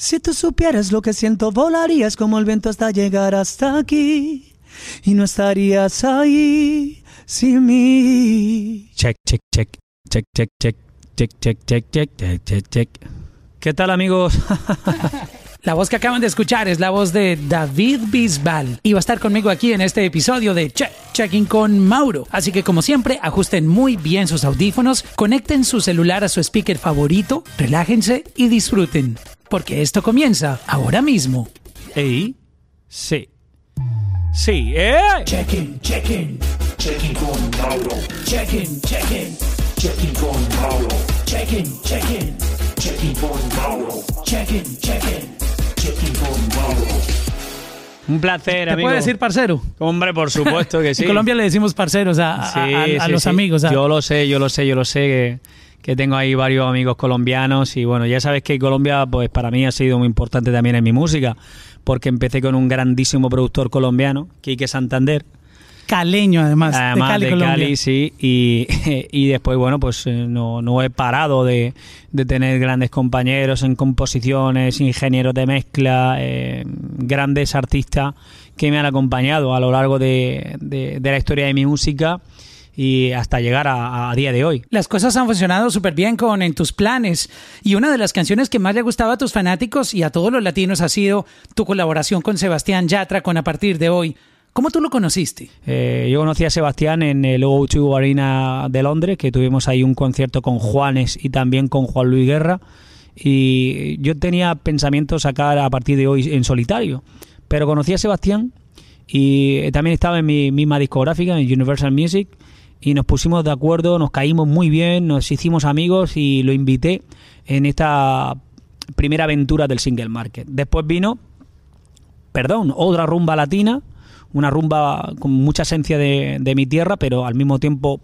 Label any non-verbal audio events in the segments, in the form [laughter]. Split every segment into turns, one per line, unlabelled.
Si tú supieras lo que siento, volarías como el viento hasta llegar hasta aquí. Y no estarías ahí sin mí. Check, check, check, check, check, check, check, check, check, check, check, check. ¿Qué tal amigos?
La voz que acaban de escuchar es la voz de David Bisbal y va a estar conmigo aquí en este episodio de Check Checking con Mauro. Así que como siempre, ajusten muy bien sus audífonos, conecten su celular a su speaker favorito, relájense y disfruten, porque esto comienza ahora mismo.
¿Ey? Sí. Sí, ¿eh?
Checking, checking, checking con Mauro. Checking, checking, checking con Mauro. Checking, checking, checking con Mauro. Checking, checking.
Un placer,
¿Te
amigo.
puedo decir parcero?
Hombre, por supuesto que sí.
En Colombia le decimos parceros a, a-
Sí,
a- a
sí,
los
sí.
amigos.
Yo lo sé, yo lo sé, yo lo sé que, que tengo ahí varios amigos colombianos y bueno, ya sabes que Colombia pues para mí ha sido muy importante también en mi música porque empecé con un grandísimo productor colombiano, Quique Santander,
Caleño, además,
además
de Cali,
de
Colombia.
Cali, sí, y, [laughs] y después bueno, pues eh, no, no he parado de, de tener grandes compañeros en composiciones, ingenieros de mezcla, eh, grandes artistas que me han acompañado a lo largo de, de- de la historia de mi música y hasta llegar a, a día de hoy.
Las cosas han funcionado súper bien con En tus planes. Y una de las canciones que más le gustaba a tus fanáticos y a todos los latinos ha sido tu colaboración con Sebastián Yatra con A partir de hoy. ¿Cómo tú lo conociste?
Eh, yo conocí a Sebastián en el O2 Arena de Londres, que tuvimos ahí un concierto con Juanes y también con Juan Luis Guerra. Y yo tenía pensamiento sacar a partir de hoy en solitario. Pero conocí a Sebastián y eh, también estaba en mi misma discográfica, en Universal Music, y nos pusimos de acuerdo, nos caímos muy bien, nos hicimos amigos y lo invité en esta primera aventura del single market. Después vino perdón, otra rumba latina, una rumba con mucha esencia de, de mi tierra, pero al mismo tiempo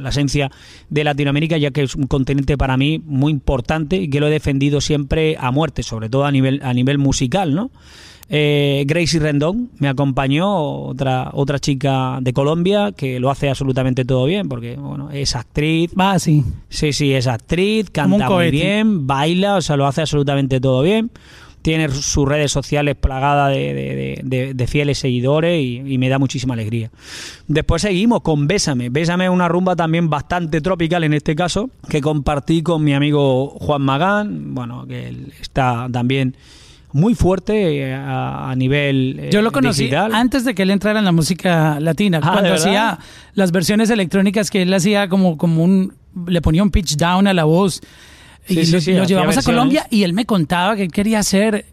la esencia de Latinoamérica, ya que es un continente para mí muy importante y que lo he defendido siempre a muerte, sobre todo a nivel, a nivel musical, ¿no? Eh, Gracie Rendón me acompañó, otra, otra chica de Colombia que lo hace absolutamente todo bien, porque bueno, es actriz,
Va así.
Sí, sí, es actriz, canta muy bien, baila, o sea, lo hace absolutamente todo bien. Tiene sus redes sociales plagadas de, de- de- de- fieles seguidores y, y me da muchísima alegría. Después seguimos con Bésame. Bésame es una rumba también bastante tropical en este caso, que compartí con mi amigo Juan Magán, bueno, que él está también muy fuerte eh, a, a nivel eh,
Yo lo conocí
digital.
antes de que él entrara en la música latina,
Ah, ¿de
cuando hacía las versiones electrónicas que él hacía como, como un... le ponía un pitch down a la voz.
Sí,
y
sí,
lo,
sí,
lo
hacía
llevamos a. Colombia y él me contaba que él quería hacer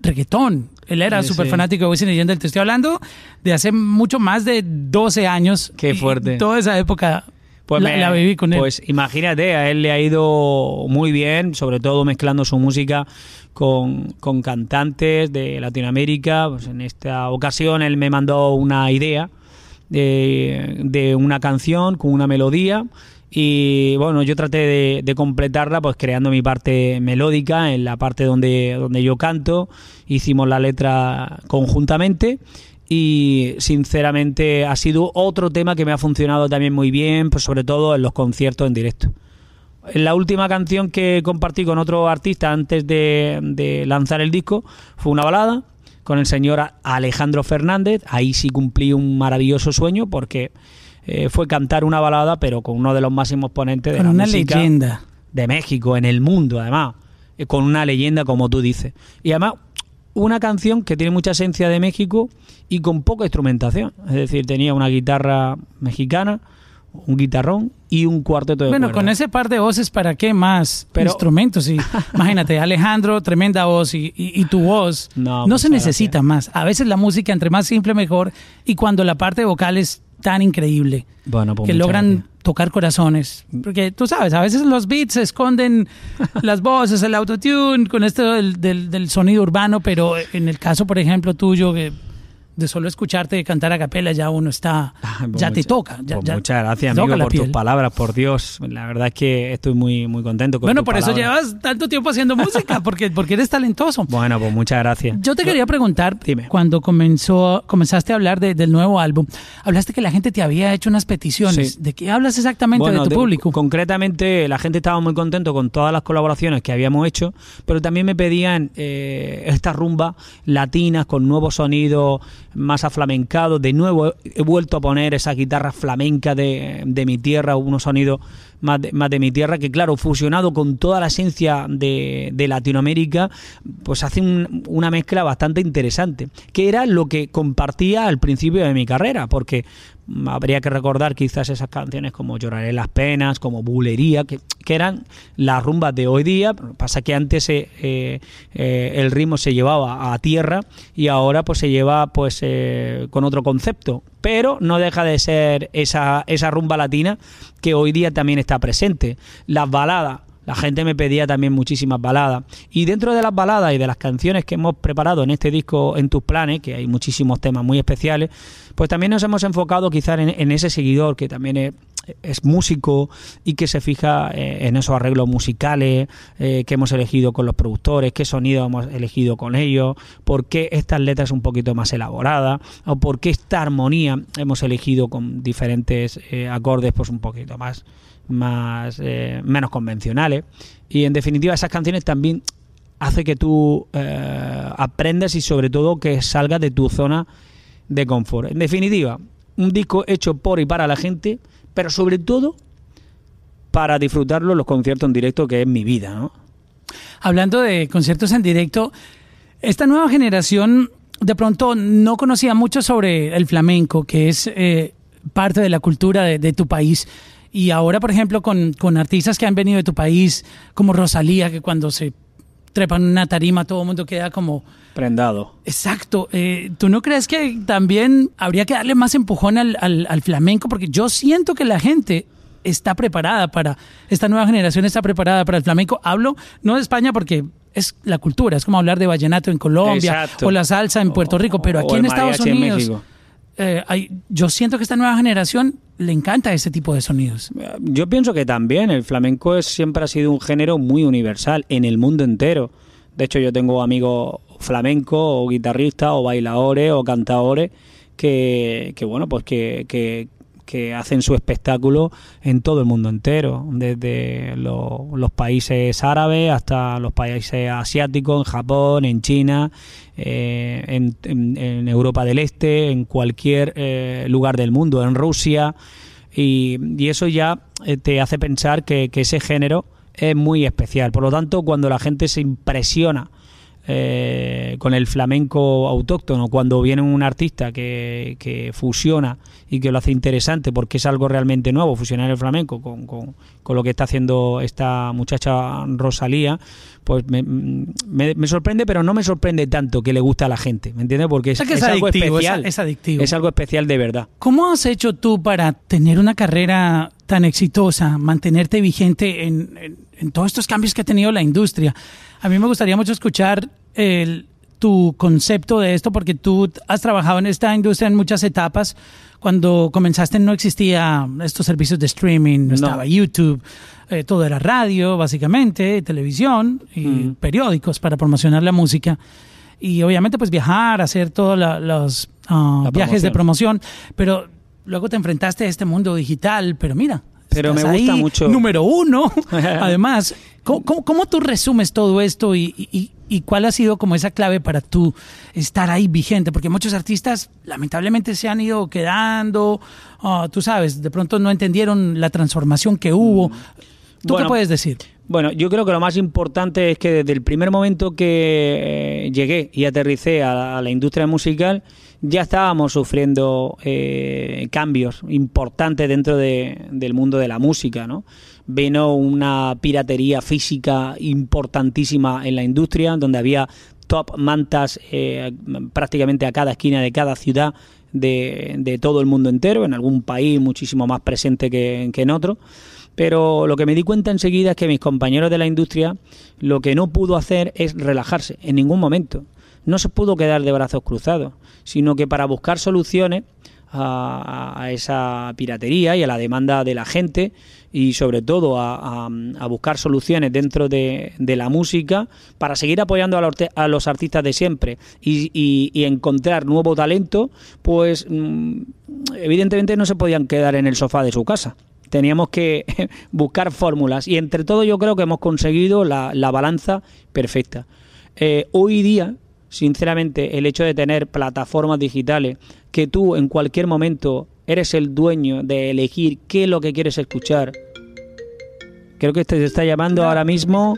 reggaetón. Él era súper fanático de Wisin y Yandel. Te estoy hablando de hace mucho más de 12 años.
Qué
Y
fuerte.
Toda esa época
Pues,
la,
me-
la viví con él.
pues imagínate, a él le ha ido muy bien, sobre todo mezclando su música con, con cantantes de Latinoamérica. Pues en esta ocasión él me mandó una idea de, de una canción con una melodía. Y bueno, yo traté de, completarla pues creando mi parte melódica en la parte donde, donde yo canto. Hicimos la letra conjuntamente y sinceramente ha sido otro tema que me ha funcionado también muy bien, pues sobre todo en los conciertos en directo. La última canción que compartí con otro artista antes de, de lanzar el disco fue una balada con el señor Alejandro Fernández. Ahí sí cumplí un maravilloso sueño porque eh, fue cantar una balada, pero con uno de los máximos ponentes de
con
la
una
música
leyenda.
de México, en el mundo, además, eh, con una leyenda como tú dices. Y además, una canción que tiene mucha esencia de México y con poca instrumentación. Es decir, tenía una guitarra mexicana, un guitarrón y un cuarteto de
Bueno, con ese par de voces, ¿para qué más
Pero-
instrumentos? Y, [laughs] imagínate, Alejandro, tremenda voz y, y- y tu voz.
No,
No, se necesita más. A veces la música, entre más simple, mejor. Y cuando la parte vocal es tan increíble
Bueno, pues
que logran
gracias.
tocar corazones. Porque tú sabes, a veces los beats esconden [laughs] las voces, el autotune, con esto del, del- del sonido urbano, pero en el caso, por ejemplo, tuyo, que de solo escucharte cantar a capela ya uno está,
Ah, pues
ya te
mucha-
toca. Ya,
pues
ya
muchas gracias,
te
amigo, por tus
piel.
palabras, por Dios. La verdad es que estoy muy, muy contento con
Bueno,
tus
por eso
palabras.
llevas tanto tiempo haciendo música, [laughs] porque, porque eres talentoso.
Bueno, pues muchas gracias.
Yo te quería preguntar,
Dime.
cuando comenzó, comenzaste a hablar de- del nuevo álbum, hablaste que la gente te había hecho unas peticiones.
Sí.
¿De qué hablas exactamente
Bueno,
de tu
de-
público?
Concretamente, la gente estaba muy contento con todas las colaboraciones que habíamos hecho, pero también me pedían eh, estas rumbas latinas con nuevos sonidos más aflamencados. De nuevo he, vuelto a poner esa guitarra flamenca de, de mi tierra, unos sonidos más de, más de mi tierra, que claro, fusionado con toda la esencia de, de Latinoamérica, pues hace un- una mezcla bastante interesante, que era lo que compartía al principio de mi carrera, porque habría que recordar quizás esas canciones como Lloraré las penas, como Bulería, que, que eran las rumbas de hoy día, pasa que antes eh, eh, el ritmo se llevaba a tierra y ahora pues se lleva pues eh, con otro concepto, pero no deja de ser esa, esa rumba latina que hoy día también está presente. Las baladas, la gente me pedía también muchísimas baladas. Y dentro de las baladas y de las canciones que hemos preparado en este disco En tus planes, que hay muchísimos temas muy especiales, pues también nos hemos enfocado quizás en, en ese seguidor que también es, es músico y que se fija eh, en esos arreglos musicales eh, que hemos elegido con los productores, qué sonido hemos elegido con ellos, por qué estas letras un poquito más elaboradas, o por qué esta armonía hemos elegido con diferentes eh, acordes pues un poquito más más eh, menos convencionales y en definitiva esas canciones también hace que tú eh, aprendas y sobre todo que salgas de tu zona de confort. En definitiva, un disco hecho por y para la gente, pero sobre todo para disfrutarlo los conciertos en directo, que es mi vida.
Hablando de conciertos en directo, esta nueva generación de pronto no conocía mucho sobre el flamenco, que es eh, parte de la cultura de tu país. Y ahora, por ejemplo, con, con artistas que han venido de tu país, como Rosalía, que cuando se trepan una tarima todo el mundo queda como...
Prendado.
Exacto. Eh, ¿Tú no crees que también habría que darle más empujón al, al- al flamenco? Porque yo siento que la gente está preparada para, esta nueva generación está preparada para el flamenco. Hablo no de España porque es la cultura, es como hablar de vallenato en Colombia
Exacto.
o la salsa en Puerto Rico, pero aquí en Estados
en
Unidos. Eh, yo siento que esta nueva generación le encanta ese tipo de sonidos.
Yo pienso que también el flamenco es, siempre ha sido un género muy universal en el mundo entero. De hecho, yo tengo amigos flamencos o guitarristas o bailadores o cantadores que, que bueno, pues que, que, que hacen su espectáculo en todo el mundo entero, desde lo- los países árabes hasta los países asiáticos, en Japón, en China, eh, en, en- Europa del Este, en cualquier eh, lugar del mundo, en Rusia. Y, y eso ya eh, te hace pensar que, que ese género es muy especial. Por lo tanto, cuando la gente se impresiona eh, con el flamenco autóctono, cuando viene un artista que, que fusiona y que lo hace interesante porque es algo realmente nuevo, fusionar el flamenco con, con- con lo que está haciendo esta muchacha Rosalía, pues me, me- me sorprende, pero no me sorprende tanto que le gusta a la gente, ¿me entiendes? Porque es,
que es
es algo
adictivo,
especial.
es adictivo.
Es algo especial de verdad.
¿Cómo has hecho tú para tener una carrera tan exitosa, mantenerte vigente en, en- en todos estos cambios que ha tenido la industria? A mí me gustaría mucho escuchar el- tu concepto de esto, porque tú has trabajado en esta industria en muchas etapas. Cuando comenzaste no existía estos servicios de streaming, no, estaba YouTube, eh, todo era radio, básicamente, televisión y
Mm.
periódicos para promocionar la música. Y obviamente pues viajar, hacer todos los
La
viajes de
promoción,
pero luego te enfrentaste a este mundo digital, pero mira.
Pero
estás
me gusta
ahí,
mucho.
Número uno. [laughs] Además, ¿cómo, cómo, cómo tú resumes todo esto y, y- y cuál ha sido como esa clave para tú estar ahí vigente? Porque muchos artistas lamentablemente se han ido quedando, ah, tú sabes, de pronto no entendieron la transformación que hubo. ¿Tú qué puedes decir?
Bueno, yo creo que lo más importante es que desde el primer momento que eh, llegué y aterricé a la, industria musical, ya estábamos sufriendo eh, cambios importantes dentro de- del mundo de la música, ¿no? Vino una piratería física importantísima en la industria, donde había top mantas eh, prácticamente a cada esquina de cada ciudad de, de todo el mundo entero, en algún país muchísimo más presente que en otro. Pero lo que me di cuenta enseguida es que mis compañeros de la industria lo que no pudo hacer es relajarse en ningún momento. no se pudo quedar de brazos cruzados, sino que para buscar soluciones a, esa piratería y a la demanda de la gente y sobre todo a, buscar soluciones dentro de, de la música para seguir apoyando a los, a los artistas de siempre y, y- y encontrar nuevo talento, pues mm, evidentemente no se podían quedar en el sofá de su casa. Teníamos que [laughs] buscar fórmulas y entre todo yo creo que hemos conseguido la, la balanza perfecta. Eh, hoy día, sinceramente, el hecho de tener plataformas digitales que tú en cualquier momento eres el dueño de elegir qué es lo que quieres escuchar. Creo que te está llamando ahora mismo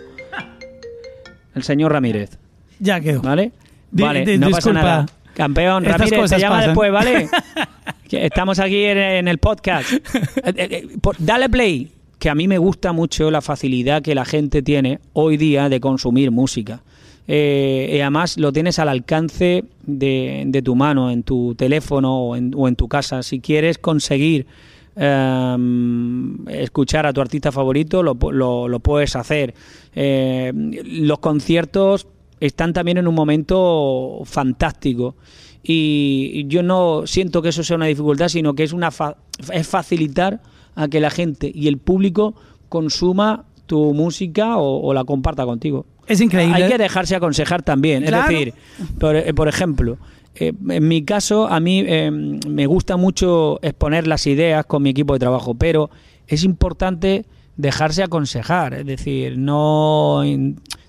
el señor Ramírez,
Ya quedó.
¿vale?
Di-
vale,
di-
no pasa
disculpa.
nada. Campeón,
Estas
Ramírez, te llama
pasan.
después, ¿vale? [laughs] Estamos aquí en, en el podcast. [laughs] Eh, eh, eh, Dale play, que a mí me gusta mucho la facilidad que la gente tiene hoy día de consumir música. Eh, y además lo tienes al alcance de, de tu mano, en tu teléfono o en, o en tu casa. Si quieres conseguir em, escuchar a tu artista favorito, lo, lo- lo puedes hacer. Eh, los conciertos están también en un momento fantástico y yo no siento que eso sea una dificultad, sino que es una fa- es facilitar a que la gente y el público consuma tu música o, o la comparta contigo.
Es increíble.
Hay que dejarse aconsejar también.
Claro.
Es decir, por, eh, por ejemplo, eh, en mi caso, a mí eh, me gusta mucho exponer las ideas con mi equipo de trabajo, pero es importante dejarse aconsejar. Es decir, no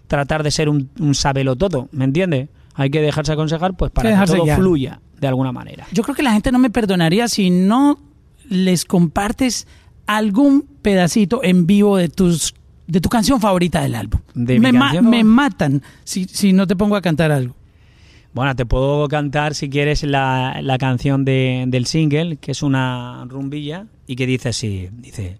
tratar de ser un, un todo, ¿me entiendes? Hay que dejarse aconsejar pues para
que
que, todo
guiar.
fluya de alguna manera.
Yo creo que la gente no me perdonaría si no les compartes algún pedacito en vivo de tus de tu canción favorita del álbum.
¿De
me,
mi
ma-
canción
me
favorita?
matan si, si no te pongo a cantar algo.
Bueno, te puedo cantar si quieres la, la canción de- del single, que es una rumbilla, y que dice así, dice...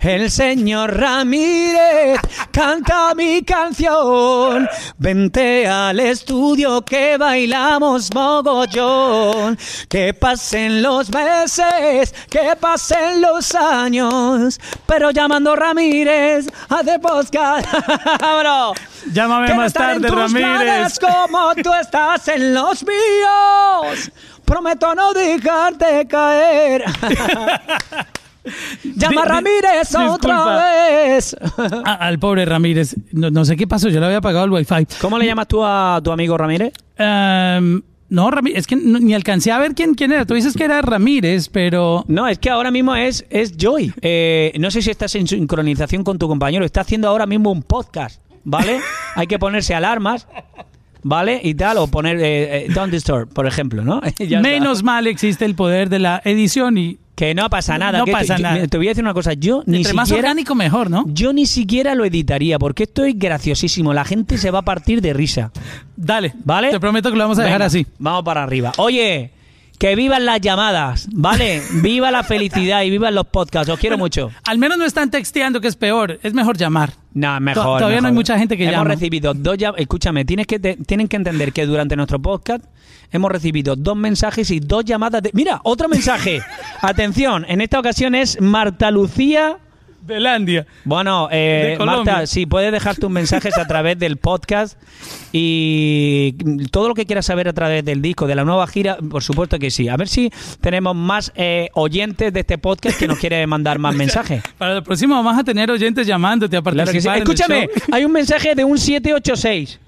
El señor Ramírez canta mi canción. Vente al estudio que bailamos mogollón. Que pasen los meses, que pasen los años. Pero llamando Ramírez, hace podcast. [laughs] Bro.
Llámame
Quiero
más
estar en
tarde,
tus
Ramírez.
como tú estás en los míos. Prometo no dejarte caer. [laughs] Llama a Ramírez
disculpa.
otra vez.
A- al pobre Ramírez. No, no sé qué pasó, yo le había apagado el wifi.
¿Cómo le llamas tú a tu amigo Ramírez?
Em, no, Ramírez, es que no- ni alcancé a ver quién, quién era. Tú dices que era Ramírez, pero...
No, es que ahora mismo es, es Joy. Eh, no sé si estás en sincronización con tu compañero. Está haciendo ahora mismo un podcast, ¿vale? [laughs] Hay que ponerse alarmas, ¿vale? Y tal, o poner eh, eh, Don't Disturb, por ejemplo, ¿no? [laughs] Ya está.
Menos mal existe el poder de la edición y
Que no pasa nada.
No
que
pasa nada.
Te voy a decir una cosa. Yo ni
entre más
siquiera...
orgánico mejor, ¿no?
Yo ni siquiera lo editaría porque esto es graciosísimo. La gente se va a partir de risa.
Dale,
¿Vale?
Te prometo que lo vamos a dejar así.
Vamos para arriba. Oye, que vivan las llamadas, ¿vale? [laughs] Viva la felicidad y vivan los podcasts. Os quiero mucho.
Al menos no están texteando, que es peor. Es mejor llamar.
No, mejor.
To- todavía no hay mucha gente que
hemos
llama.
recibido dos llam- Escúchame, tienes que te- tienen que entender que durante nuestro podcast hemos recibido dos mensajes y dos llamadas de. Mira, otro mensaje. [laughs] Atención, en esta ocasión es Marta Lucía.
De Landia.
Bueno, eh,
De.
Marta, sí, puedes dejar tus mensajes a través del podcast y todo lo que quieras saber a través del disco, de la nueva gira, por supuesto que sí. A ver si tenemos más eh, oyentes de este podcast que nos quieren mandar más [laughs] mensajes.
Para el próximo vamos a tener oyentes llamándote a
Claro que sí.
participar. en el
Escúchame, hay un mensaje de un 786.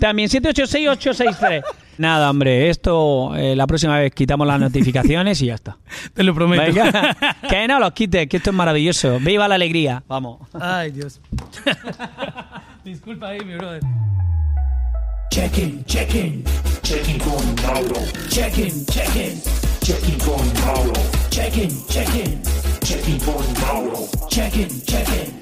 También 786-863. Nada, hombre, esto eh, la próxima vez quitamos las notificaciones y ya está. [laughs]
Te lo prometo.
Venga, [laughs] que no los quites, que esto es maravilloso. Viva la alegría. Vamos.
Ay, Dios. [laughs] Disculpa ahí, mi brother.
Check-in, check-in, check-in con Mauro. Check-in, check-in, check-in con Mauro. Check-in, check-in, check-in con Mauro. Check-in, check-in,